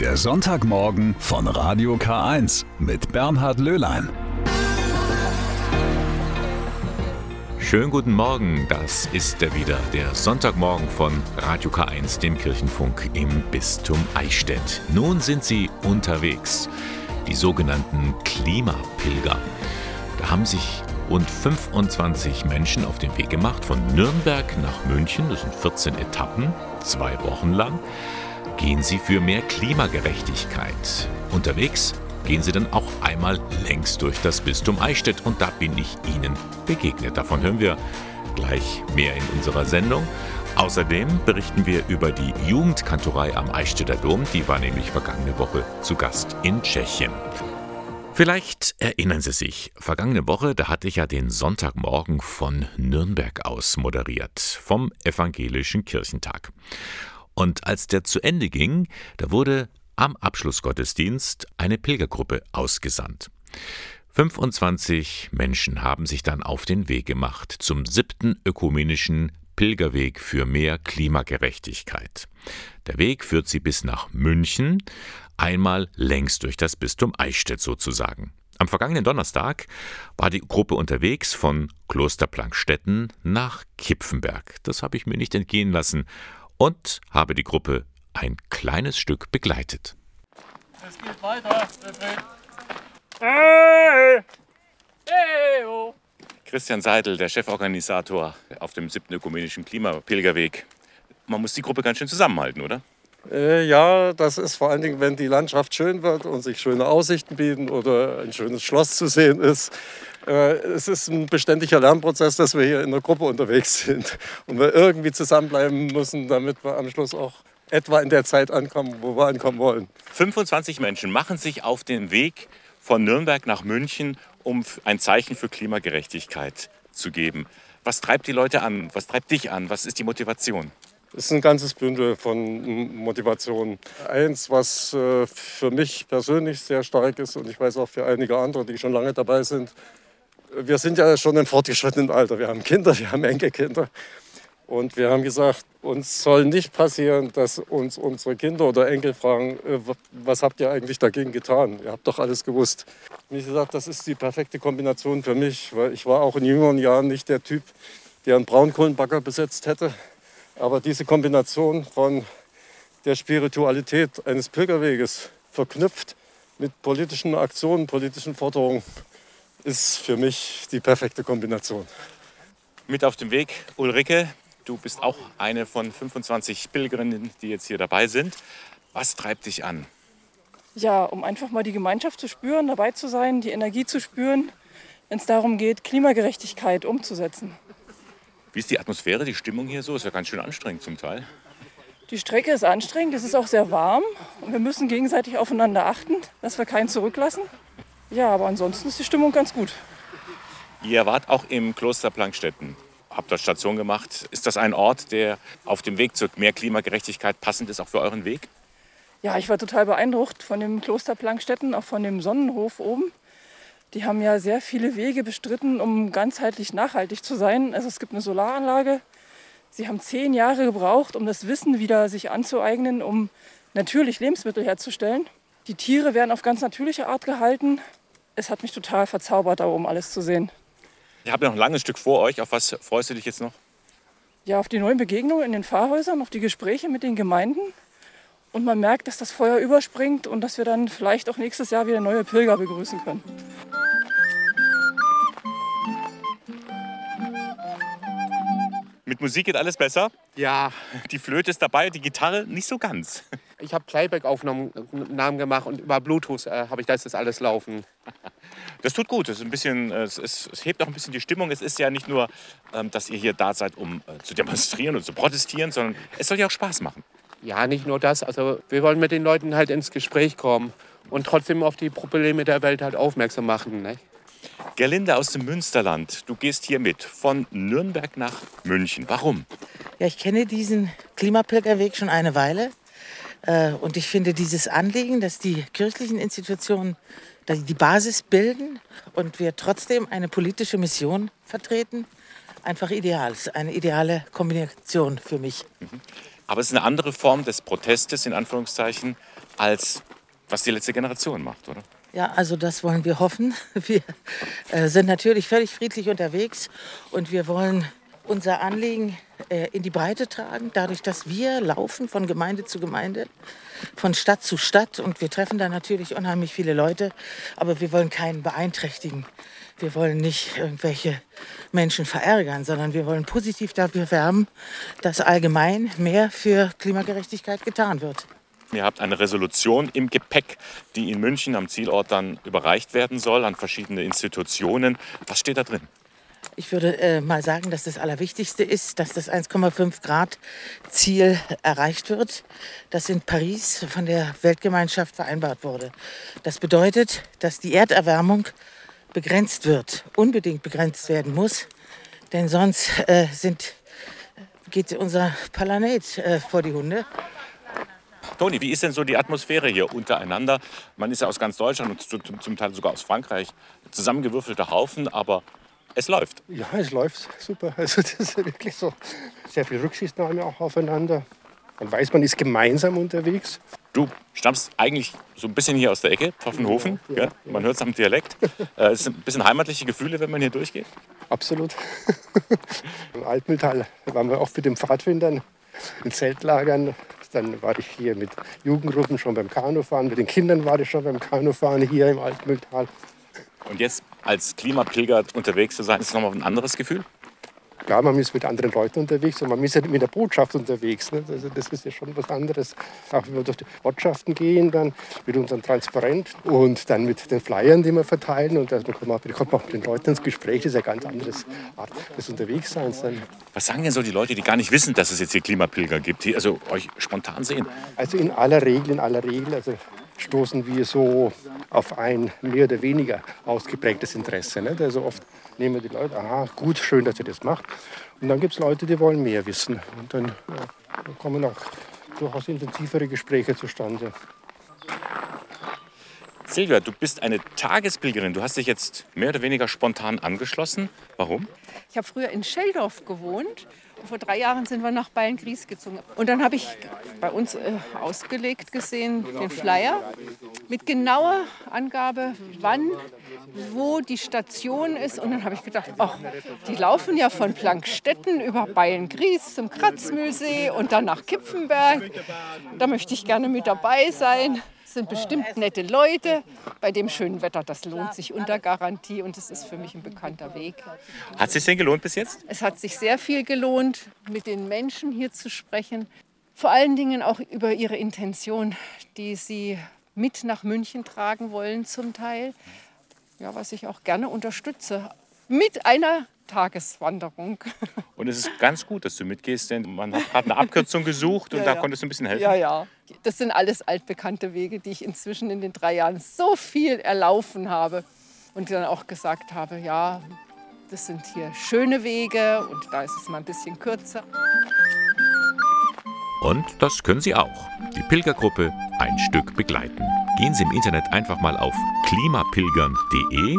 Der Sonntagmorgen von Radio K1 mit Bernhard Löhlein. Schönen guten Morgen, das ist er wieder, der Sonntagmorgen von Radio K1, dem Kirchenfunk im Bistum Eichstätt. Nun sind sie unterwegs, die sogenannten Klimapilger. Da haben sich rund 25 Menschen auf den Weg gemacht von Nürnberg nach München. Das sind 14 Etappen, zwei Wochen lang. Gehen Sie für mehr Klimagerechtigkeit. Unterwegs gehen Sie dann auch einmal längs durch das Bistum Eichstätt und da bin ich Ihnen begegnet. Davon hören wir gleich mehr in unserer Sendung. Außerdem berichten wir über die Jugendkantorei am Eichstätter Dom. Die war nämlich vergangene Woche zu Gast in Tschechien. Vielleicht erinnern Sie sich, vergangene Woche, da hatte ich ja den Sonntagmorgen von Nürnberg aus moderiert, vom Evangelischen Kirchentag. Und als der zu Ende ging, da wurde am Abschlussgottesdienst eine Pilgergruppe ausgesandt. 25 Menschen haben sich dann auf den Weg gemacht zum siebten ökumenischen Pilgerweg für mehr Klimagerechtigkeit. Der Weg führt sie bis nach München, einmal längs durch das Bistum Eichstätt sozusagen. Am vergangenen Donnerstag war die Gruppe unterwegs von Kloster Plankstetten nach Kipfenberg. Das habe ich mir nicht entgehen lassen und habe die Gruppe ein kleines Stück begleitet. Es geht weiter. Hey! Hey! Oh. Christian Seidel, der Cheforganisator auf dem 7. ökumenischen Klimapilgerweg. Man muss die Gruppe ganz schön zusammenhalten, oder? Äh, ja, das ist vor allen Dingen, wenn die Landschaft schön wird und sich schöne Aussichten bieten oder ein schönes Schloss zu sehen ist. Äh, es ist ein beständiger Lernprozess, dass wir hier in der Gruppe unterwegs sind und wir irgendwie zusammenbleiben müssen, damit wir am Schluss auch etwa in der Zeit ankommen, wo wir ankommen wollen. 25 Menschen machen sich auf den Weg von Nürnberg nach München, um ein Zeichen für Klimagerechtigkeit zu geben. Was treibt die Leute an? Was treibt dich an? Was ist die Motivation? Es ist ein ganzes Bündel von Motivationen. Eins, was äh, für mich persönlich sehr stark ist und ich weiß auch für einige andere, die schon lange dabei sind. Wir sind ja schon im fortgeschrittenen Alter. Wir haben Kinder, wir haben Enkelkinder. Und wir haben gesagt, uns soll nicht passieren, dass uns unsere Kinder oder Enkel fragen, äh, was habt ihr eigentlich dagegen getan? Ihr habt doch alles gewusst. Ich gesagt, das ist die perfekte Kombination für mich, weil ich war auch in jüngeren Jahren nicht der Typ, der einen Braunkohlenbagger besetzt hätte. Aber diese Kombination von der Spiritualität eines Pilgerweges verknüpft mit politischen Aktionen, politischen Forderungen, ist für mich die perfekte Kombination. Mit auf dem Weg Ulrike, du bist auch eine von 25 Pilgerinnen, die jetzt hier dabei sind. Was treibt dich an? Ja, um einfach mal die Gemeinschaft zu spüren, dabei zu sein, die Energie zu spüren, wenn es darum geht, Klimagerechtigkeit umzusetzen. Wie ist die Atmosphäre, die Stimmung hier so? Ist ja ganz schön anstrengend zum Teil. Die Strecke ist anstrengend, es ist auch sehr warm und wir müssen gegenseitig aufeinander achten, dass wir keinen zurücklassen. Ja, aber ansonsten ist die Stimmung ganz gut. Ihr wart auch im Kloster Plankstetten, habt dort Station gemacht. Ist das ein Ort, der auf dem Weg zu mehr Klimagerechtigkeit passend ist, auch für euren Weg? Ja, ich war total beeindruckt von dem Kloster Plankstetten, auch von dem Sonnenhof oben. Die haben ja sehr viele Wege bestritten, um ganzheitlich nachhaltig zu sein. Also es gibt eine Solaranlage. Sie haben zehn Jahre gebraucht, um das Wissen wieder sich anzueignen, um natürlich Lebensmittel herzustellen. Die Tiere werden auf ganz natürliche Art gehalten. Es hat mich total verzaubert, da oben alles zu sehen. Ihr habt noch ein langes Stück vor euch. Auf was freust du dich jetzt noch? Ja, auf die neuen Begegnungen in den Pfarrhäusern, auf die Gespräche mit den Gemeinden. Und man merkt, dass das Feuer überspringt und dass wir dann vielleicht auch nächstes Jahr wieder neue Pilger begrüßen können. Mit Musik geht alles besser? Ja. Die Flöte ist dabei, die Gitarre nicht so ganz. Ich habe Playback-Aufnahmen gemacht und über Bluetooth äh, habe ich das alles laufen. Das tut gut. Es, ist ein bisschen, es, ist, es, hebt auch ein bisschen die Stimmung. Es ist ja nicht nur, ähm, dass ihr hier da seid, um äh, zu demonstrieren und zu protestieren, sondern es soll ja auch Spaß machen. Ja, nicht nur das. Also wir wollen mit den Leuten halt ins Gespräch kommen und trotzdem auf die Probleme der Welt halt aufmerksam machen. Ne? Gerlinde aus dem Münsterland, du gehst hier mit von Nürnberg nach München. Warum? Ja, ich kenne diesen Klimapilgerweg schon eine Weile. Äh, und ich finde dieses Anliegen, dass die kirchlichen Institutionen die Basis bilden und wir trotzdem eine politische Mission vertreten, einfach ideal. Es ist eine ideale Kombination für mich. Aber es ist eine andere Form des Protestes, in Anführungszeichen, als was die letzte Generation macht, oder? Ja, also das wollen wir hoffen. Wir äh, sind natürlich völlig friedlich unterwegs und wir wollen unser Anliegen äh, in die Breite tragen, dadurch, dass wir laufen von Gemeinde zu Gemeinde, von Stadt zu Stadt und wir treffen da natürlich unheimlich viele Leute, aber wir wollen keinen beeinträchtigen. Wir wollen nicht irgendwelche Menschen verärgern, sondern wir wollen positiv dafür werben, dass allgemein mehr für Klimagerechtigkeit getan wird. Ihr habt eine Resolution im Gepäck, die in München am Zielort dann überreicht werden soll an verschiedene Institutionen. Was steht da drin? Ich würde äh, mal sagen, dass das Allerwichtigste ist, dass das 1,5 Grad Ziel erreicht wird, das in Paris von der Weltgemeinschaft vereinbart wurde. Das bedeutet, dass die Erderwärmung begrenzt wird, unbedingt begrenzt werden muss, denn sonst äh, sind, geht unser Planet äh, vor die Hunde. Toni, wie ist denn so die Atmosphäre hier untereinander? Man ist ja aus ganz Deutschland und zum Teil sogar aus Frankreich zusammengewürfelter Haufen, aber es läuft. Ja, es läuft super. Also das ist wirklich so sehr viel Rücksichtnahme auch aufeinander. Man weiß, man ist gemeinsam unterwegs. Du stammst eigentlich so ein bisschen hier aus der Ecke, Pfaffenhofen. Ja, ja, man hört es am Dialekt. äh, es sind ein bisschen heimatliche Gefühle, wenn man hier durchgeht. Absolut. Im Altmühltal waren wir auch mit den Pfadfindern in Zeltlagern. Dann war ich hier mit Jugendgruppen schon beim Kanufahren. Mit den Kindern war ich schon beim Kanufahren hier im Altmühltal. Und jetzt als Klimapilger unterwegs zu sein, ist nochmal ein anderes Gefühl? Klar, man ist mit anderen Leuten unterwegs und man ist ja mit der Botschaft unterwegs. Ne? Also das ist ja schon was anderes. Auch wenn wir durch die Ortschaften gehen, dann mit unserem Transparent und dann mit den Flyern, die wir verteilen. Und dann kommt man, kommt man mit den Leuten ins Gespräch. Das ist ja ganz anderes Art des Unterwegsseins. Dann. Was sagen denn so die Leute, die gar nicht wissen, dass es jetzt hier Klimapilger gibt, die also euch spontan sehen? Also in aller Regel, in aller Regel, also stoßen wir so auf ein mehr oder weniger ausgeprägtes Interesse. Nicht? Also oft nehmen die Leute, aha, gut, schön, dass ihr das macht. Und dann gibt es Leute, die wollen mehr wissen. Und dann, ja, dann kommen auch durchaus intensivere Gespräche zustande. Silvia, du bist eine Tagespilgerin. Du hast dich jetzt mehr oder weniger spontan angeschlossen. Warum? Ich habe früher in Scheldorf gewohnt vor drei Jahren sind wir nach Beilngries gezogen. Und dann habe ich bei uns äh, ausgelegt gesehen den Flyer mit genauer Angabe, wann, wo die Station ist. Und dann habe ich gedacht, ach, die laufen ja von Plankstetten über Beilngries zum Kratzmühlsee und dann nach Kipfenberg. Da möchte ich gerne mit dabei sein sind bestimmt nette Leute. Bei dem schönen Wetter, das lohnt sich unter Garantie und es ist für mich ein bekannter Weg. Hat es sich denn gelohnt bis jetzt? Es hat sich sehr viel gelohnt, mit den Menschen hier zu sprechen. Vor allen Dingen auch über ihre Intention, die sie mit nach München tragen wollen zum Teil. Ja, was ich auch gerne unterstütze. Mit einer Tageswanderung. Und es ist ganz gut, dass du mitgehst, denn man hat gerade eine Abkürzung gesucht und ja, da ja. konntest du ein bisschen helfen. Ja, ja. Das sind alles altbekannte Wege, die ich inzwischen in den drei Jahren so viel erlaufen habe und dann auch gesagt habe, ja, das sind hier schöne Wege und da ist es mal ein bisschen kürzer. Und das können Sie auch. Die Pilgergruppe ein Stück begleiten. Gehen Sie im Internet einfach mal auf klimapilgern.de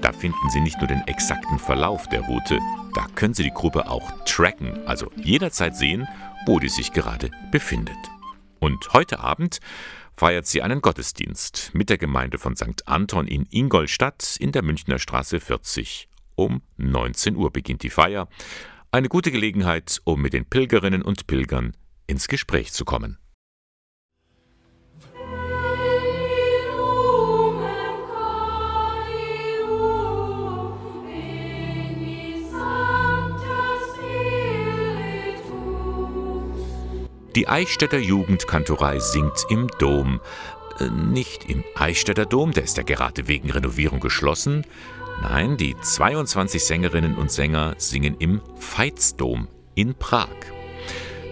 da finden Sie nicht nur den exakten Verlauf der Route, da können Sie die Gruppe auch tracken, also jederzeit sehen, wo die sich gerade befindet. Und heute Abend feiert sie einen Gottesdienst mit der Gemeinde von St. Anton in Ingolstadt in der Münchner Straße 40. Um 19 Uhr beginnt die Feier. Eine gute Gelegenheit, um mit den Pilgerinnen und Pilgern ins Gespräch zu kommen. Die Eichstätter Jugendkantorei singt im Dom. Äh, nicht im Eichstätter Dom, der ist ja gerade wegen Renovierung geschlossen. Nein, die 22 Sängerinnen und Sänger singen im Veitsdom in Prag.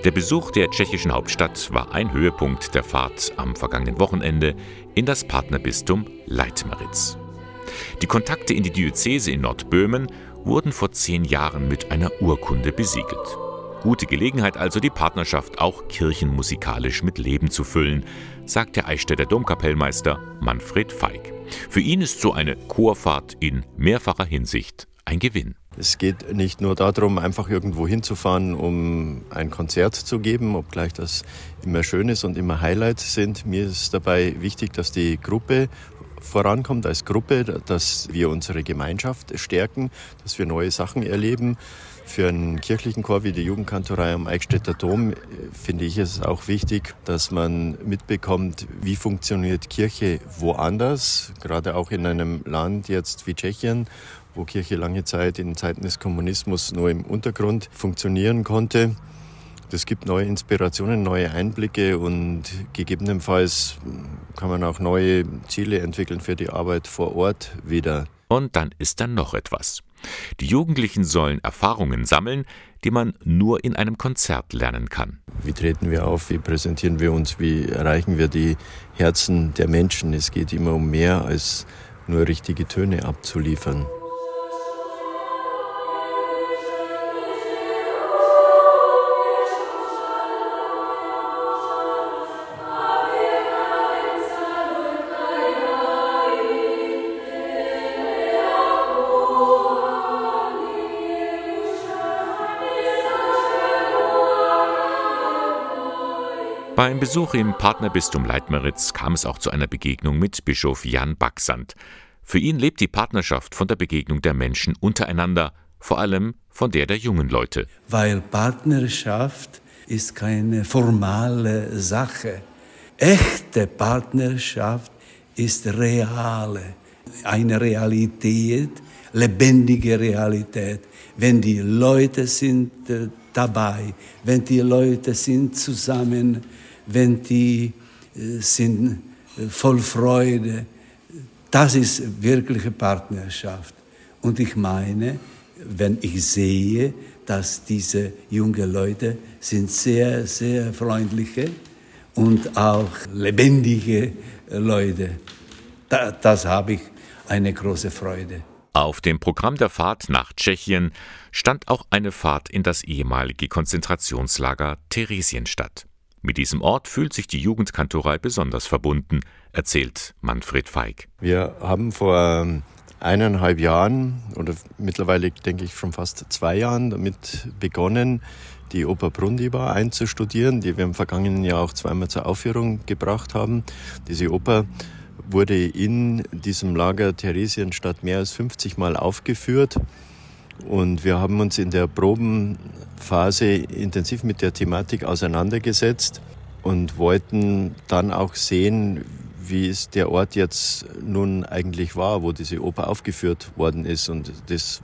Der Besuch der tschechischen Hauptstadt war ein Höhepunkt der Fahrt am vergangenen Wochenende in das Partnerbistum Leitmeritz. Die Kontakte in die Diözese in Nordböhmen wurden vor zehn Jahren mit einer Urkunde besiegelt. Gute Gelegenheit also, die Partnerschaft auch kirchenmusikalisch mit Leben zu füllen, sagt der Eichstätter Domkapellmeister Manfred Feig. Für ihn ist so eine Chorfahrt in mehrfacher Hinsicht ein Gewinn. Es geht nicht nur darum, einfach irgendwo hinzufahren, um ein Konzert zu geben, obgleich das immer schön ist und immer Highlights sind. Mir ist dabei wichtig, dass die Gruppe vorankommt als Gruppe, dass wir unsere Gemeinschaft stärken, dass wir neue Sachen erleben. Für einen kirchlichen Chor wie die Jugendkantorei am Eichstätter Dom äh, finde ich es auch wichtig, dass man mitbekommt, wie funktioniert Kirche woanders, gerade auch in einem Land jetzt wie Tschechien, wo Kirche lange Zeit in Zeiten des Kommunismus nur im Untergrund funktionieren konnte. Das gibt neue Inspirationen, neue Einblicke und gegebenenfalls kann man auch neue Ziele entwickeln für die Arbeit vor Ort wieder. Und dann ist da noch etwas. Die Jugendlichen sollen Erfahrungen sammeln, die man nur in einem Konzert lernen kann. Wie treten wir auf? Wie präsentieren wir uns? Wie erreichen wir die Herzen der Menschen? Es geht immer um mehr als nur richtige Töne abzuliefern. Beim Besuch im Partnerbistum Leitmeritz kam es auch zu einer Begegnung mit Bischof Jan Baxand. Für ihn lebt die Partnerschaft von der Begegnung der Menschen untereinander, vor allem von der der jungen Leute. Weil Partnerschaft ist keine formale Sache. Echte Partnerschaft ist reale, eine Realität, lebendige Realität. Wenn die Leute sind äh, dabei, wenn die Leute sind zusammen, wenn die äh, sind äh, voll Freude. Das ist wirkliche Partnerschaft. Und ich meine, wenn ich sehe, dass diese jungen Leute sind sehr, sehr freundliche und auch lebendige Leute. Da, das habe ich eine große Freude. Auf dem Programm der Fahrt nach Tschechien stand auch eine Fahrt in das ehemalige Konzentrationslager Theresienstadt. Mit diesem Ort fühlt sich die Jugendkantorei besonders verbunden, erzählt Manfred Feig. Wir haben vor ähm, eineinhalb Jahren oder mittlerweile denke ich schon fast zwei Jahren damit begonnen, die Oper Brundibar einzustudieren, die wir im vergangenen Jahr auch zweimal zur Aufführung gebracht haben. Diese Oper wurde in diesem Lager Theresienstadt mehr als 50 Mal aufgeführt. Und wir haben uns in der Probenphase intensiv mit der Thematik auseinandergesetzt und wollten dann auch sehen, wie es der Ort jetzt nun eigentlich war, wo diese Oper aufgeführt worden ist. Und das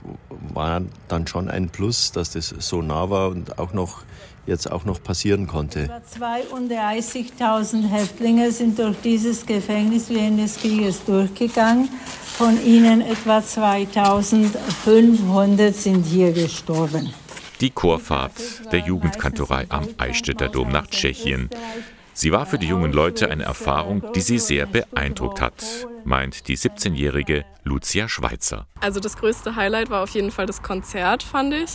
war dann schon ein Plus, dass das so nah war und auch noch jetzt auch noch passieren konnte. Über 32.000 Häftlinge sind durch dieses Gefängnis während des Krieges durchgegangen. Von ihnen etwa 2.500 sind hier gestorben. Die Chorfahrt der Jugendkantorei am Eichstätter Dom nach Tschechien. Sie war für die jungen Leute eine Erfahrung, die sie sehr beeindruckt hat, meint die 17-jährige Lucia Schweitzer. Also das größte Highlight war auf jeden Fall das Konzert, fand ich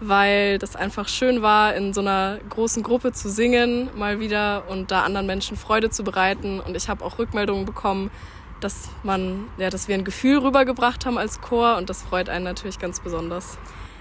weil das einfach schön war, in so einer großen Gruppe zu singen, mal wieder und da anderen Menschen Freude zu bereiten. Und ich habe auch Rückmeldungen bekommen, dass man, ja, dass wir ein Gefühl rübergebracht haben als Chor und das freut einen natürlich ganz besonders.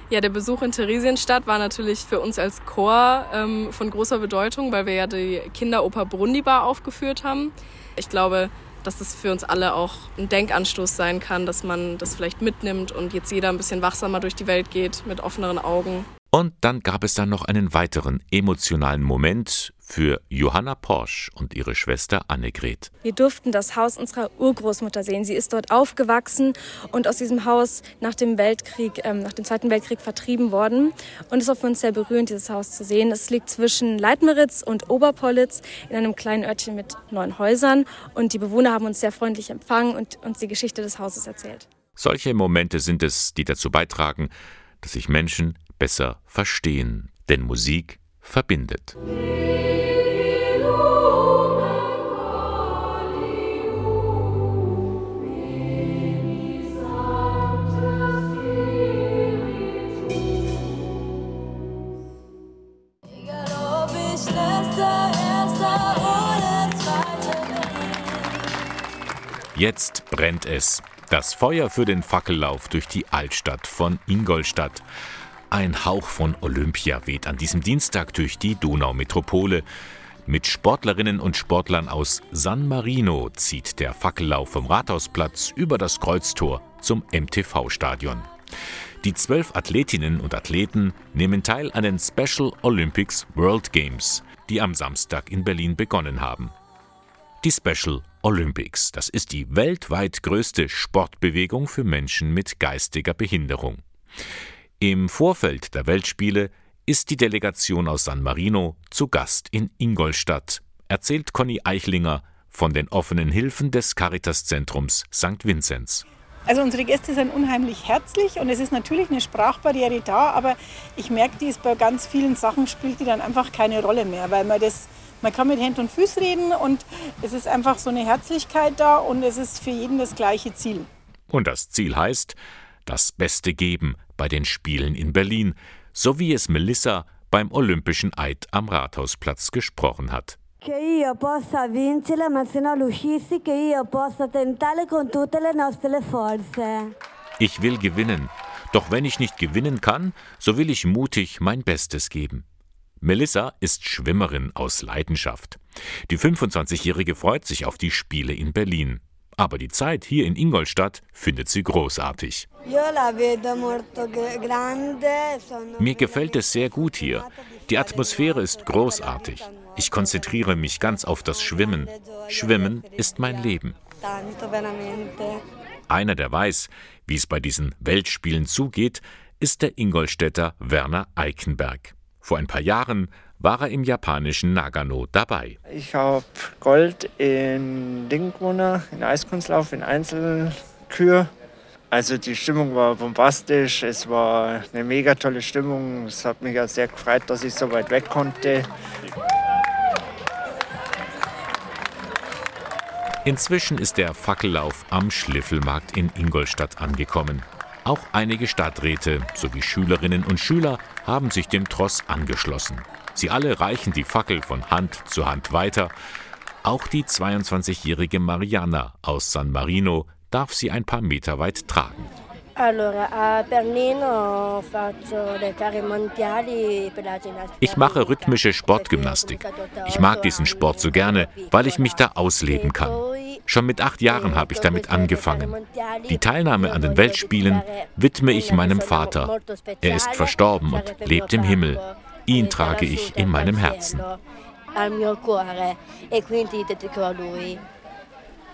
Ja, der Besuch in Theresienstadt war natürlich für uns als Chor ähm, von großer Bedeutung, weil wir ja die Kinderoper Brundibar aufgeführt haben. Ich glaube, dass das für uns alle auch ein Denkanstoß sein kann, dass man das vielleicht mitnimmt und jetzt jeder ein bisschen wachsamer durch die Welt geht mit offeneren Augen. Und dann gab es dann noch einen weiteren emotionalen Moment für Johanna Porsch und ihre Schwester Annegret. Wir durften das Haus unserer Urgroßmutter sehen. Sie ist dort aufgewachsen und aus diesem Haus nach dem Weltkrieg, ähm, nach dem Zweiten Weltkrieg vertrieben worden. Und es war für uns sehr berührend, dieses Haus zu sehen. Es liegt zwischen Leitmeritz und Oberpollitz in einem kleinen Örtchen mit neun Häusern. Und die Bewohner haben uns sehr freundlich empfangen und uns die Geschichte des Hauses erzählt. Solche Momente sind es, die dazu beitragen, dass sich Menschen besser verstehen. Denn Musik verbindet. Jetzt brennt es. Das Feuer für den Fackellauf durch die Altstadt von Ingolstadt. Ein Hauch von Olympia weht an diesem Dienstag durch die Donaumetropole. Mit Sportlerinnen und Sportlern aus San Marino zieht der Fackellauf vom Rathausplatz über das Kreuztor zum MTV-Stadion. Die zwölf Athletinnen und Athleten nehmen teil an den Special Olympics World Games, die am Samstag in Berlin begonnen haben. Die Special Olympics, das ist die weltweit größte Sportbewegung für Menschen mit geistiger Behinderung. Im Vorfeld der Weltspiele ist die Delegation aus San Marino zu Gast in Ingolstadt, erzählt Conny Eichlinger von den offenen Hilfen des Caritas-Zentrums St. Vinzenz. Also unsere Gäste sind unheimlich herzlich und es ist natürlich eine Sprachbarriere da, aber ich merke, die ist bei ganz vielen Sachen spielt die dann einfach keine Rolle mehr, weil man das man kann mit Händen und Füßen reden und es ist einfach so eine Herzlichkeit da und es ist für jeden das gleiche Ziel. Und das Ziel heißt, das Beste geben bei den Spielen in Berlin, so wie es Melissa beim Olympischen Eid am Rathausplatz gesprochen hat. Ich will gewinnen, doch wenn ich nicht gewinnen kann, so will ich mutig mein Bestes geben. Melissa ist Schwimmerin aus Leidenschaft. Die 25-Jährige freut sich auf die Spiele in Berlin. Aber die Zeit hier in Ingolstadt findet sie großartig. Mir gefällt es sehr gut hier. Die Atmosphäre ist großartig. Ich konzentriere mich ganz auf das Schwimmen. Schwimmen ist mein Leben. Einer, der weiß, wie es bei diesen Weltspielen zugeht, ist der Ingolstädter Werner Eikenberg. Vor ein paar Jahren war er im japanischen Nagano dabei. Ich habe Gold in Ding gewonnen, in Eiskunstlauf, in Einzelkür. Also die Stimmung war bombastisch, es war eine mega tolle Stimmung. Es hat mich ja sehr gefreut, dass ich so weit weg konnte. Inzwischen ist der Fackellauf am Schliffelmarkt in Ingolstadt angekommen. Auch einige Stadträte sowie Schülerinnen und Schüler haben sich dem Tross angeschlossen. Sie alle reichen die Fackel von Hand zu Hand weiter. Auch die 22-jährige Mariana aus San Marino darf sie ein paar Meter weit tragen. Ich mache rhythmische Sportgymnastik. Ich mag diesen Sport so gerne, weil ich mich da ausleben kann. Schon mit acht Jahren habe ich damit angefangen. Die Teilnahme an den Weltspielen widme ich meinem Vater. Er ist verstorben und lebt im Himmel. Ihn trage ich in meinem Herzen.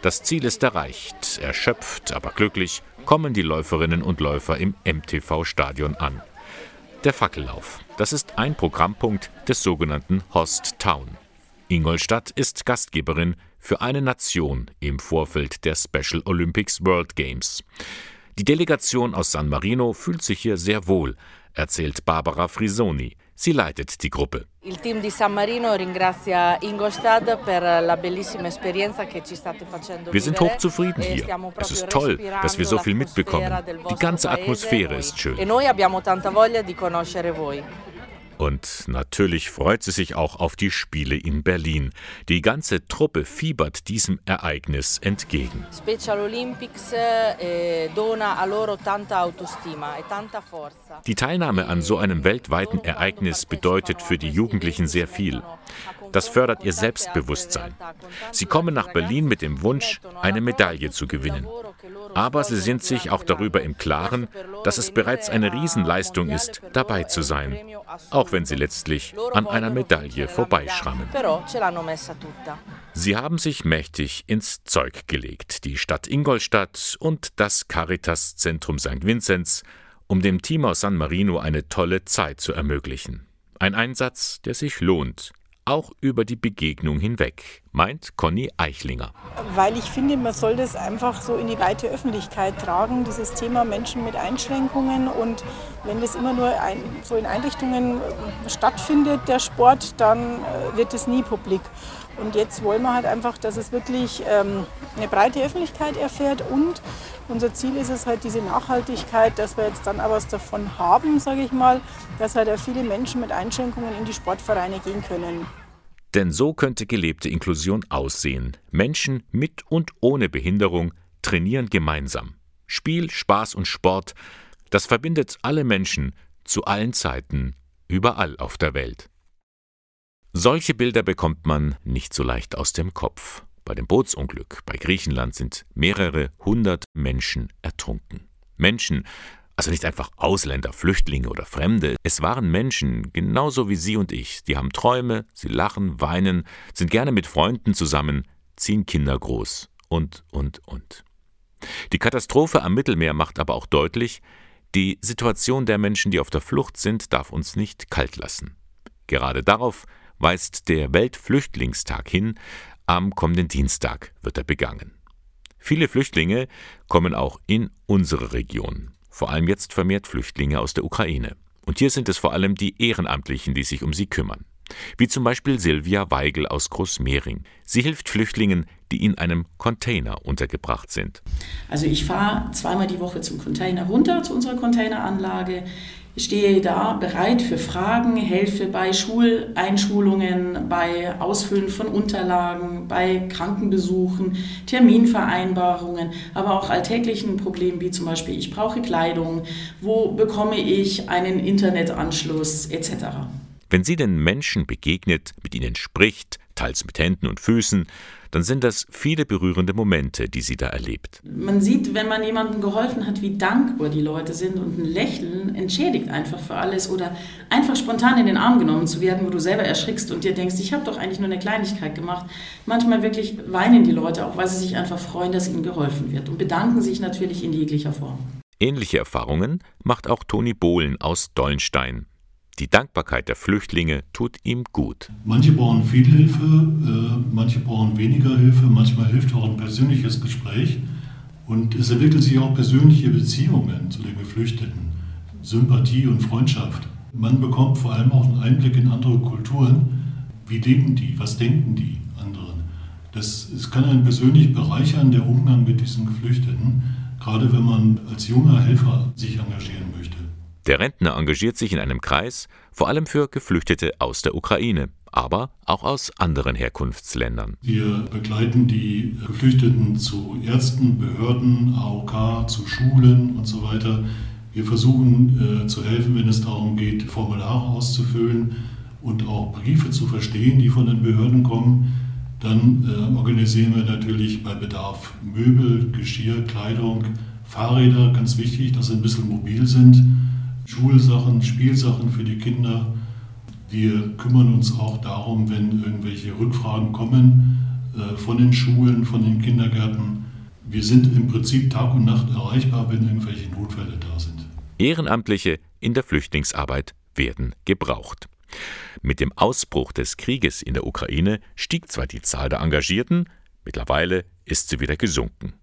Das Ziel ist erreicht. Erschöpft, aber glücklich kommen die Läuferinnen und Läufer im MTV-Stadion an. Der Fackellauf, das ist ein Programmpunkt des sogenannten Host Town. Ingolstadt ist Gastgeberin für eine Nation im Vorfeld der Special Olympics World Games. Die Delegation aus San Marino fühlt sich hier sehr wohl, erzählt Barbara Frisoni. Sie leitet die Gruppe. Wir sind hochzufrieden hier. Es ist toll, dass wir so viel mitbekommen. Die ganze Atmosphäre ist schön. Und natürlich freut sie sich auch auf die Spiele in Berlin. Die ganze Truppe fiebert diesem Ereignis entgegen. Eh, e. Die Teilnahme an so einem weltweiten Ereignis bedeutet für die Jugendlichen sehr viel. Das fördert ihr Selbstbewusstsein. Sie kommen nach Berlin mit dem Wunsch, eine Medaille zu gewinnen. Aber sie sind sich auch darüber im Klaren, dass es bereits eine Riesenleistung ist, dabei zu sein, auch wenn sie letztlich an einer Medaille vorbeischrammen. Sie haben sich mächtig ins Zeug gelegt, die Stadt Ingolstadt und das Caritas-Zentrum St. Vinzenz, um dem Team aus San Marino eine tolle Zeit zu ermöglichen. Ein Einsatz, der sich lohnt, auch über die Begegnung hinweg, meint Conny Eichlinger. Weil ich finde, man soll das einfach so in die weite Öffentlichkeit tragen, dieses Thema Menschen mit Einschränkungen. Und wenn das immer nur ein, so in Einrichtungen stattfindet, der Sport, dann äh, wird es nie publik. Und jetzt wollen wir halt einfach, dass es wirklich ähm, eine breite Öffentlichkeit erfährt und unser Ziel ist es halt diese Nachhaltigkeit, dass wir jetzt dann auch was davon haben, sage ich mal, dass halt auch viele Menschen mit Einschränkungen in die Sportvereine gehen können. Denn so könnte gelebte Inklusion aussehen. Menschen mit und ohne Behinderung trainieren gemeinsam. Spiel, Spaß und Sport, das verbindet alle Menschen zu allen Zeiten, überall auf der Welt. Solche Bilder bekommt man nicht so leicht aus dem Kopf. Bei dem Bootsunglück bei Griechenland sind mehrere hundert Menschen ertrunken. Menschen, also nicht einfach Ausländer, Flüchtlinge oder Fremde, es waren Menschen, genauso wie Sie und ich, die haben Träume, sie lachen, weinen, sind gerne mit Freunden zusammen, ziehen Kinder groß und, und, und. Die Katastrophe am Mittelmeer macht aber auch deutlich, die Situation der Menschen, die auf der Flucht sind, darf uns nicht kalt lassen. Gerade darauf weist der Weltflüchtlingstag hin, am kommenden Dienstag wird er begangen. Viele Flüchtlinge kommen auch in unsere Region, vor allem jetzt vermehrt Flüchtlinge aus der Ukraine. Und hier sind es vor allem die Ehrenamtlichen, die sich um sie kümmern wie zum Beispiel Silvia Weigel aus Großmehring. Sie hilft Flüchtlingen, die in einem Container untergebracht sind. Also ich fahre zweimal die Woche zum Container runter, zu unserer Containeranlage, stehe da bereit für Fragen, helfe bei Schuleinschulungen, bei Ausfüllen von Unterlagen, bei Krankenbesuchen, Terminvereinbarungen, aber auch alltäglichen Problemen wie zum Beispiel, ich brauche Kleidung, wo bekomme ich einen Internetanschluss etc. Wenn sie den Menschen begegnet, mit ihnen spricht, teils mit Händen und Füßen, dann sind das viele berührende Momente, die sie da erlebt. Man sieht, wenn man jemandem geholfen hat, wie dankbar die Leute sind und ein Lächeln entschädigt einfach für alles oder einfach spontan in den Arm genommen zu werden, wo du selber erschrickst und dir denkst, ich habe doch eigentlich nur eine Kleinigkeit gemacht. Manchmal wirklich weinen die Leute auch, weil sie sich einfach freuen, dass ihnen geholfen wird und bedanken sich natürlich in jeglicher Form. Ähnliche Erfahrungen macht auch Toni Bohlen aus Dollenstein. Die Dankbarkeit der Flüchtlinge tut ihm gut. Manche brauchen viel Hilfe, äh, manche brauchen weniger Hilfe, manchmal hilft auch ein persönliches Gespräch. Und es entwickelt sich auch persönliche Beziehungen zu den Geflüchteten, Sympathie und Freundschaft. Man bekommt vor allem auch einen Einblick in andere Kulturen. Wie leben die? Was denken die anderen? Das, es kann einen persönlich bereichern, der Umgang mit diesen Geflüchteten, gerade wenn man als junger Helfer sich engagieren möchte. Der Rentner engagiert sich in einem Kreis, vor allem für Geflüchtete aus der Ukraine, aber auch aus anderen Herkunftsländern. Wir begleiten die Geflüchteten zu Ärzten, Behörden, AOK, zu Schulen und so weiter. Wir versuchen äh, zu helfen, wenn es darum geht, Formulare auszufüllen und auch Briefe zu verstehen, die von den Behörden kommen. Dann äh, organisieren wir natürlich bei Bedarf Möbel, Geschirr, Kleidung, Fahrräder, ganz wichtig, dass sie ein bisschen mobil sind Schulsachen, Spielsachen für die Kinder. Wir kümmern uns auch darum, wenn irgendwelche Rückfragen kommen äh, von den Schulen, von den Kindergärten. Wir sind im Prinzip Tag und Nacht erreichbar, wenn irgendwelche Notfälle da sind. Ehrenamtliche in der Flüchtlingsarbeit werden gebraucht. Mit dem Ausbruch des Krieges in der Ukraine stieg zwar die Zahl der Engagierten, mittlerweile ist sie wieder gesunken.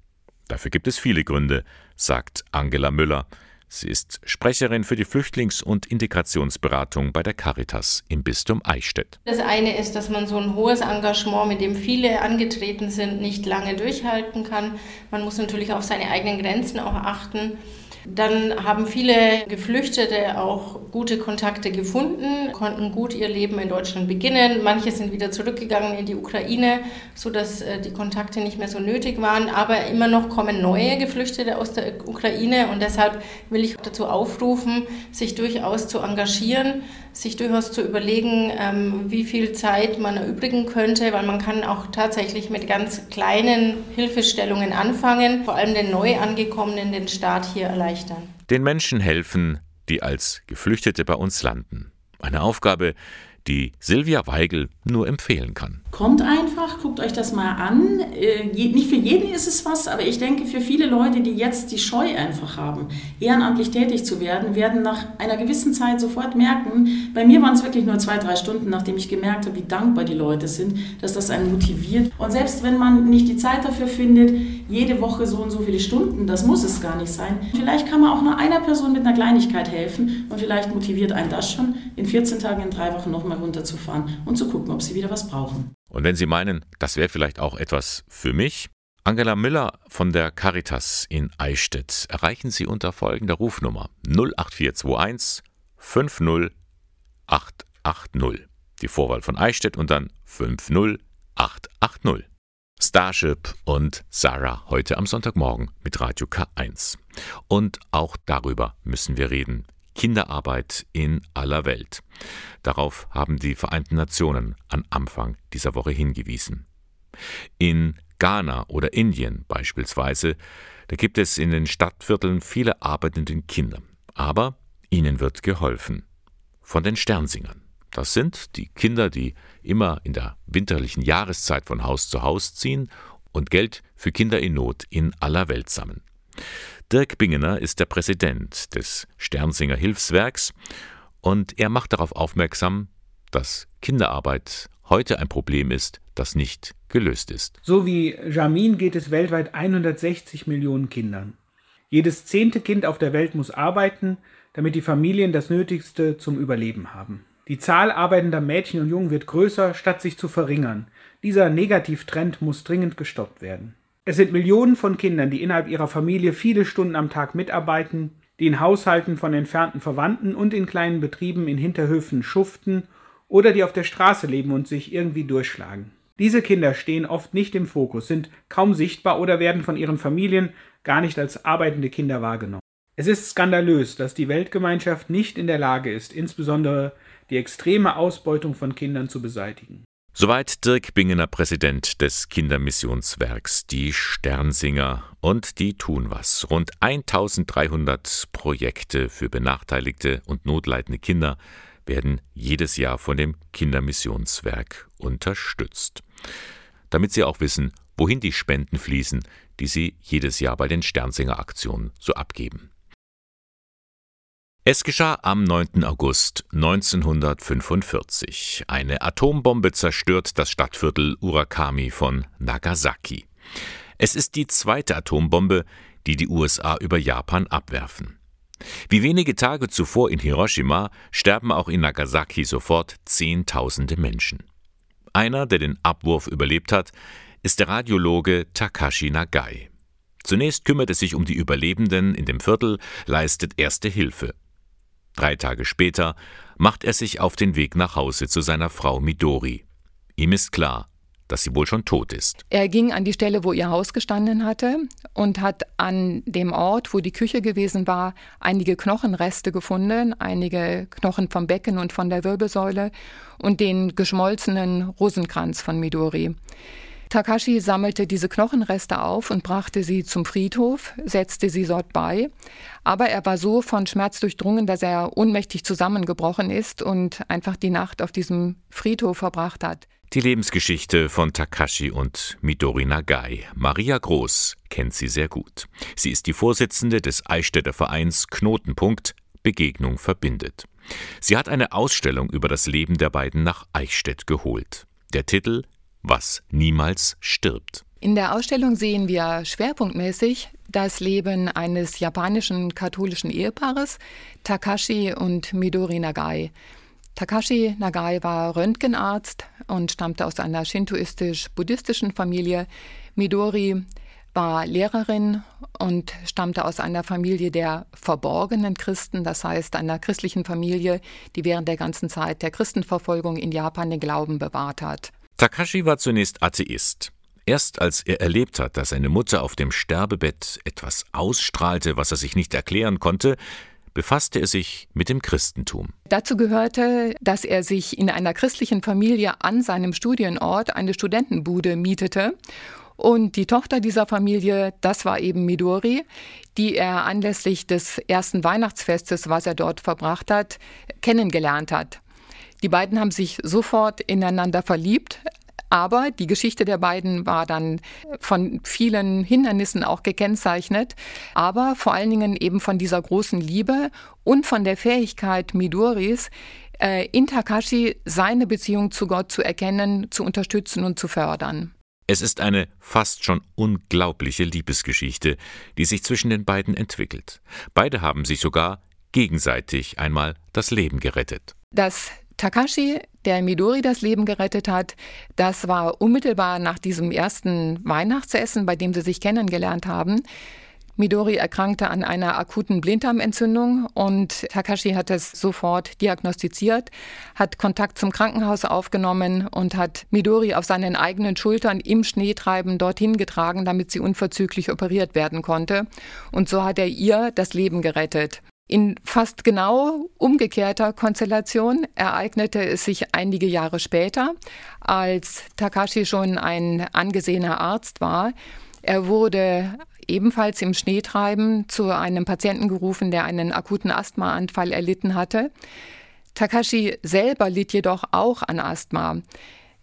Dafür gibt es viele Gründe, sagt Angela Müller. Sie ist Sprecherin für die Flüchtlings- und Integrationsberatung bei der Caritas im Bistum Eichstätt. Das eine ist, dass man so ein hohes Engagement, mit dem viele angetreten sind, nicht lange durchhalten kann. Man muss natürlich auf seine eigenen Grenzen auch achten. Dann haben viele Geflüchtete auch gute Kontakte gefunden, konnten gut ihr Leben in Deutschland beginnen. Manche sind wieder zurückgegangen in die Ukraine, sodass äh, die Kontakte nicht mehr so nötig waren. Aber immer noch kommen neue Geflüchtete aus der Ukraine und deshalb will ich dazu aufrufen, sich durchaus zu engagieren, sich durchaus zu überlegen, ähm, wie viel Zeit man erübrigen könnte, weil man kann auch tatsächlich mit ganz kleinen Hilfestellungen anfangen, vor allem den neu angekommenen den Staat hier erleichtern. Den Menschen helfen, die als Geflüchtete bei uns landen. Eine Aufgabe, die Silvia Weigel nur empfehlen kann. Kommt einfach, guckt euch das mal an. Äh, nicht für jeden ist es was, aber ich denke, für viele Leute, die jetzt die Scheu einfach haben, ehrenamtlich tätig zu werden, werden nach einer gewissen Zeit sofort merken, bei mir waren es wirklich nur zwei, drei Stunden, nachdem ich gemerkt habe, wie dankbar die Leute sind, dass das einen motiviert. Und selbst wenn man nicht die Zeit dafür findet, jede Woche so und so viele Stunden, das muss es gar nicht sein. Vielleicht kann man auch nur einer Person mit einer Kleinigkeit helfen und vielleicht motiviert einen das schon, in 14 Tagen, in drei Wochen nochmal runterzufahren und zu gucken, ob sie wieder was brauchen. Und wenn Sie meinen, das wäre vielleicht auch etwas für mich, Angela Müller von der Caritas in Eichstätt erreichen Sie unter folgender Rufnummer 08421 50880. Die Vorwahl von Eichstätt und dann 50880. Starship und Sarah heute am Sonntagmorgen mit Radio K1. Und auch darüber müssen wir reden. Kinderarbeit in aller Welt. Darauf haben die Vereinten Nationen am Anfang dieser Woche hingewiesen. In Ghana oder Indien beispielsweise, da gibt es in den Stadtvierteln viele arbeitende Kinder. Aber ihnen wird geholfen. Von den Sternsingern. Das sind die Kinder, die immer in der winterlichen Jahreszeit von Haus zu Haus ziehen und Geld für Kinder in Not in aller Welt sammeln. Dirk Bingener ist der Präsident des Sternsinger Hilfswerks und er macht darauf aufmerksam, dass Kinderarbeit heute ein Problem ist, das nicht gelöst ist. So wie Jamin geht es weltweit 160 Millionen Kindern. Jedes zehnte Kind auf der Welt muss arbeiten, damit die Familien das Nötigste zum Überleben haben. Die Zahl arbeitender Mädchen und Jungen wird größer, statt sich zu verringern. Dieser Negativtrend muss dringend gestoppt werden. Es sind Millionen von Kindern, die innerhalb ihrer Familie viele Stunden am Tag mitarbeiten, die in Haushalten von entfernten Verwandten und in kleinen Betrieben in Hinterhöfen schuften oder die auf der Straße leben und sich irgendwie durchschlagen. Diese Kinder stehen oft nicht im Fokus, sind kaum sichtbar oder werden von ihren Familien gar nicht als arbeitende Kinder wahrgenommen. Es ist skandalös, dass die Weltgemeinschaft nicht in der Lage ist, insbesondere die extreme Ausbeutung von Kindern zu beseitigen. Soweit Dirk Bingener, Präsident des Kindermissionswerks, die Sternsinger und die tun was. Rund 1300 Projekte für benachteiligte und notleidende Kinder werden jedes Jahr von dem Kindermissionswerk unterstützt. Damit Sie auch wissen, wohin die Spenden fließen, die Sie jedes Jahr bei den Sternsinger Aktionen so abgeben. Es geschah am 9. August 1945. Eine Atombombe zerstört das Stadtviertel Urakami von Nagasaki. Es ist die zweite Atombombe, die die USA über Japan abwerfen. Wie wenige Tage zuvor in Hiroshima sterben auch in Nagasaki sofort Zehntausende Menschen. Einer, der den Abwurf überlebt hat, ist der Radiologe Takashi Nagai. Zunächst kümmert er sich um die Überlebenden in dem Viertel, leistet erste Hilfe. Drei Tage später macht er sich auf den Weg nach Hause zu seiner Frau Midori. Ihm ist klar, dass sie wohl schon tot ist. Er ging an die Stelle, wo ihr Haus gestanden hatte und hat an dem Ort, wo die Küche gewesen war, einige Knochenreste gefunden, einige Knochen vom Becken und von der Wirbelsäule und den geschmolzenen Rosenkranz von Midori. Takashi sammelte diese Knochenreste auf und brachte sie zum Friedhof, setzte sie dort bei. Aber er war so von Schmerz durchdrungen, dass er ohnmächtig zusammengebrochen ist und einfach die Nacht auf diesem Friedhof verbracht hat. Die Lebensgeschichte von Takashi und Midori Nagai. Maria Groß kennt sie sehr gut. Sie ist die Vorsitzende des Eichstätter Vereins Knotenpunkt Begegnung verbindet. Sie hat eine Ausstellung über das Leben der beiden nach Eichstätt geholt. Der Titel was niemals stirbt. In der Ausstellung sehen wir schwerpunktmäßig das Leben eines japanischen katholischen Ehepaares, Takashi und Midori Nagai. Takashi Nagai war Röntgenarzt und stammte aus einer shintoistisch-buddhistischen Familie. Midori war Lehrerin und stammte aus einer Familie der verborgenen Christen, das heißt einer christlichen Familie, die während der ganzen Zeit der Christenverfolgung in Japan den Glauben bewahrt hat. Takashi war zunächst Atheist. Erst als er erlebt hat, dass seine Mutter auf dem Sterbebett etwas ausstrahlte, was er sich nicht erklären konnte, befasste er sich mit dem Christentum. Dazu gehörte, dass er sich in einer christlichen Familie an seinem Studienort eine Studentenbude mietete. Und die Tochter dieser Familie, das war eben Midori, die er anlässlich des ersten Weihnachtsfestes, was er dort verbracht hat, kennengelernt hat. Die beiden haben sich sofort ineinander verliebt. Aber die Geschichte der beiden war dann von vielen Hindernissen auch gekennzeichnet, aber vor allen Dingen eben von dieser großen Liebe und von der Fähigkeit Midoris, äh, in Takashi seine Beziehung zu Gott zu erkennen, zu unterstützen und zu fördern. Es ist eine fast schon unglaubliche Liebesgeschichte, die sich zwischen den beiden entwickelt. Beide haben sich sogar gegenseitig einmal das Leben gerettet. Das Takashi, der Midori das Leben gerettet hat, das war unmittelbar nach diesem ersten Weihnachtsessen, bei dem sie sich kennengelernt haben. Midori erkrankte an einer akuten Blinddarmentzündung und Takashi hat es sofort diagnostiziert, hat Kontakt zum Krankenhaus aufgenommen und hat Midori auf seinen eigenen Schultern im Schneetreiben dorthin getragen, damit sie unverzüglich operiert werden konnte. Und so hat er ihr das Leben gerettet. In fast genau umgekehrter Konstellation ereignete es sich einige Jahre später, als Takashi schon ein angesehener Arzt war. Er wurde ebenfalls im Schneetreiben zu einem Patienten gerufen, der einen akuten Asthmaanfall erlitten hatte. Takashi selber litt jedoch auch an Asthma.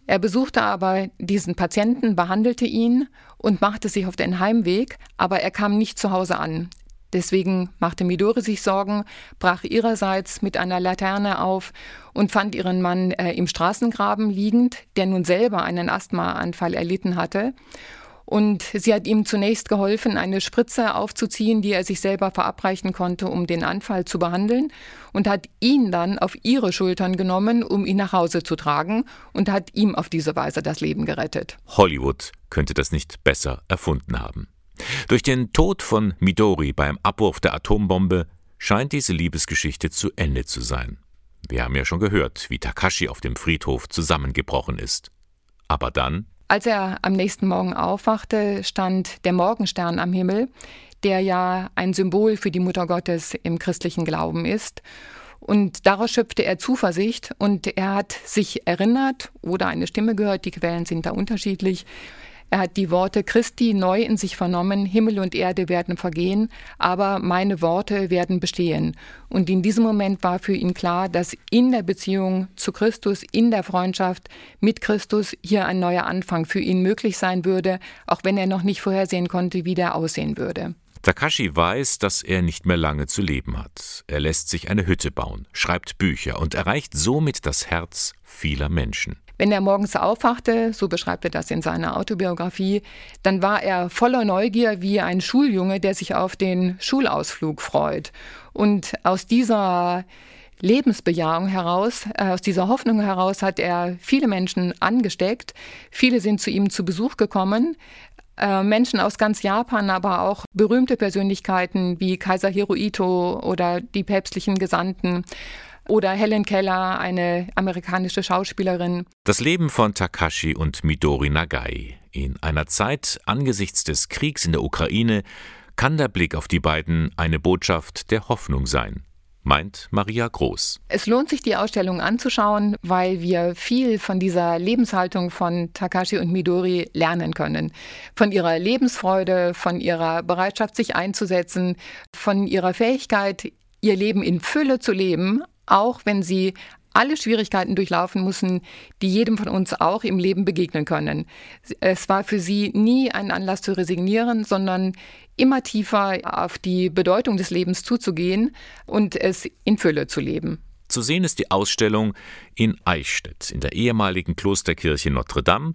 Er besuchte aber diesen Patienten, behandelte ihn und machte sich auf den Heimweg, aber er kam nicht zu Hause an. Deswegen machte Midori sich Sorgen, brach ihrerseits mit einer Laterne auf und fand ihren Mann äh, im Straßengraben liegend, der nun selber einen Asthmaanfall erlitten hatte. Und sie hat ihm zunächst geholfen, eine Spritze aufzuziehen, die er sich selber verabreichen konnte, um den Anfall zu behandeln, und hat ihn dann auf ihre Schultern genommen, um ihn nach Hause zu tragen, und hat ihm auf diese Weise das Leben gerettet. Hollywood könnte das nicht besser erfunden haben. Durch den Tod von Midori beim Abwurf der Atombombe scheint diese Liebesgeschichte zu Ende zu sein. Wir haben ja schon gehört, wie Takashi auf dem Friedhof zusammengebrochen ist. Aber dann als er am nächsten Morgen aufwachte, stand der Morgenstern am Himmel, der ja ein Symbol für die Mutter Gottes im christlichen Glauben ist. Und daraus schöpfte er Zuversicht und er hat sich erinnert oder eine Stimme gehört, die Quellen sind da unterschiedlich, er hat die Worte Christi neu in sich vernommen, Himmel und Erde werden vergehen, aber meine Worte werden bestehen. Und in diesem Moment war für ihn klar, dass in der Beziehung zu Christus, in der Freundschaft mit Christus hier ein neuer Anfang für ihn möglich sein würde, auch wenn er noch nicht vorhersehen konnte, wie der aussehen würde. Takashi weiß, dass er nicht mehr lange zu leben hat. Er lässt sich eine Hütte bauen, schreibt Bücher und erreicht somit das Herz vieler Menschen. Wenn er morgens aufwachte, so beschreibt er das in seiner Autobiografie, dann war er voller Neugier wie ein Schuljunge, der sich auf den Schulausflug freut. Und aus dieser Lebensbejahung heraus, äh, aus dieser Hoffnung heraus hat er viele Menschen angesteckt. Viele sind zu ihm zu Besuch gekommen. Äh, Menschen aus ganz Japan, aber auch berühmte Persönlichkeiten wie Kaiser Hirohito oder die päpstlichen Gesandten oder Helen Keller, eine amerikanische Schauspielerin. Das Leben von Takashi und Midori Nagai. In einer Zeit angesichts des Kriegs in der Ukraine kann der Blick auf die beiden eine Botschaft der Hoffnung sein meint Maria Groß. Es lohnt sich, die Ausstellung anzuschauen, weil wir viel von dieser Lebenshaltung von Takashi und Midori lernen können. Von ihrer Lebensfreude, von ihrer Bereitschaft, sich einzusetzen, von ihrer Fähigkeit, ihr Leben in Fülle zu leben, auch wenn sie alle Schwierigkeiten durchlaufen müssen, die jedem von uns auch im Leben begegnen können. Es war für sie nie ein Anlass zu resignieren, sondern immer tiefer auf die Bedeutung des Lebens zuzugehen und es in Fülle zu leben. Zu sehen ist die Ausstellung in Eichstätt in der ehemaligen Klosterkirche Notre Dame.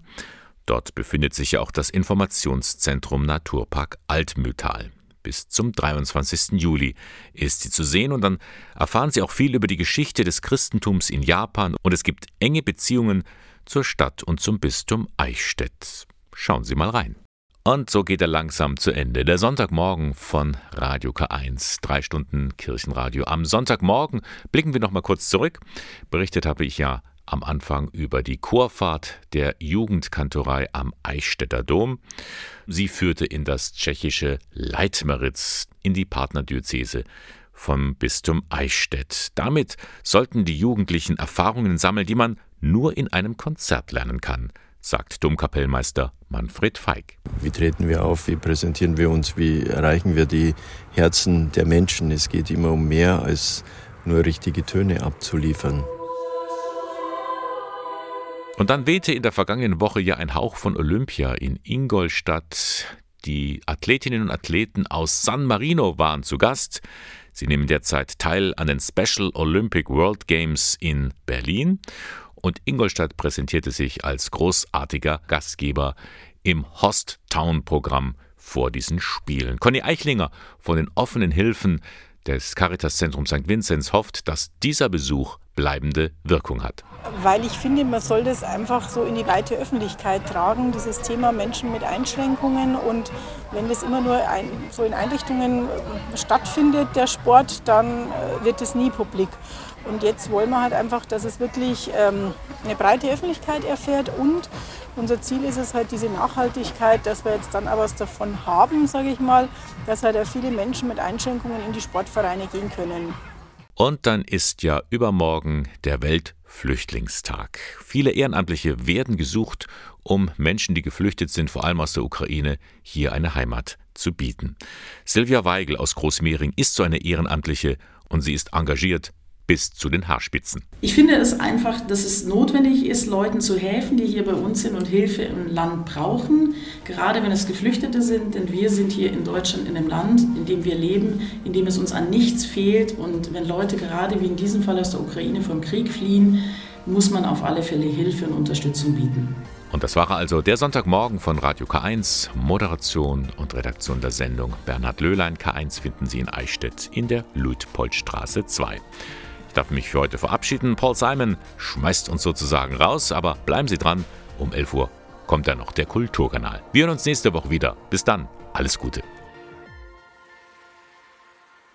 Dort befindet sich ja auch das Informationszentrum Naturpark Altmühltal bis zum 23. Juli ist sie zu sehen und dann erfahren Sie auch viel über die Geschichte des Christentums in Japan und es gibt enge Beziehungen zur Stadt und zum Bistum Eichstätt. Schauen Sie mal rein. Und so geht er langsam zu Ende. Der Sonntagmorgen von Radio K1, drei Stunden Kirchenradio. Am Sonntagmorgen blicken wir noch mal kurz zurück. Berichtet habe ich ja am Anfang über die Chorfahrt der Jugendkantorei am Eichstätter Dom. Sie führte in das tschechische Leitmeritz, in die Partnerdiözese vom Bistum Eichstätt. Damit sollten die Jugendlichen Erfahrungen sammeln, die man nur in einem Konzert lernen kann, sagt Domkapellmeister Manfred Feig. Wie treten wir auf? Wie präsentieren wir uns? Wie erreichen wir die Herzen der Menschen? Es geht immer um mehr als nur richtige Töne abzuliefern. Und dann wehte in der vergangenen Woche ja ein Hauch von Olympia in Ingolstadt. Die Athletinnen und Athleten aus San Marino waren zu Gast. Sie nehmen derzeit teil an den Special Olympic World Games in Berlin. Und Ingolstadt präsentierte sich als großartiger Gastgeber im Host Town Programm vor diesen Spielen. Conny Eichlinger von den offenen Hilfen des Caritas Zentrum St. Vinzenz hofft, dass dieser Besuch bleibende Wirkung hat. Weil ich finde, man soll das einfach so in die weite Öffentlichkeit tragen, dieses Thema Menschen mit Einschränkungen. Und wenn das immer nur ein, so in Einrichtungen stattfindet, der Sport, dann äh, wird es nie publik. Und jetzt wollen wir halt einfach, dass es wirklich ähm, eine breite Öffentlichkeit erfährt und unser Ziel ist es halt diese Nachhaltigkeit, dass wir jetzt dann auch was davon haben, sage ich mal, dass halt auch viele Menschen mit Einschränkungen in die Sportvereine gehen können. Und dann ist ja übermorgen der Weltflüchtlingstag. Viele Ehrenamtliche werden gesucht, um Menschen, die geflüchtet sind, vor allem aus der Ukraine, hier eine Heimat zu bieten. Silvia Weigel aus Großmehring ist so eine Ehrenamtliche und sie ist engagiert bis zu den Haarspitzen. Ich finde es einfach, dass es notwendig ist, Leuten zu helfen, die hier bei uns sind und Hilfe im Land brauchen, gerade wenn es Geflüchtete sind, denn wir sind hier in Deutschland in einem Land, in dem wir leben, in dem es uns an nichts fehlt und wenn Leute gerade wie in diesem Fall aus der Ukraine vom Krieg fliehen, muss man auf alle Fälle Hilfe und Unterstützung bieten. Und das war also der Sonntagmorgen von Radio K1. Moderation und Redaktion der Sendung Bernhard Löhlein. K1 finden Sie in Eichstätt in der Luitpoldstraße 2. Ich darf mich für heute verabschieden. Paul Simon schmeißt uns sozusagen raus, aber bleiben Sie dran. Um 11 Uhr kommt dann noch der Kulturkanal. Wir hören uns nächste Woche wieder. Bis dann. Alles Gute.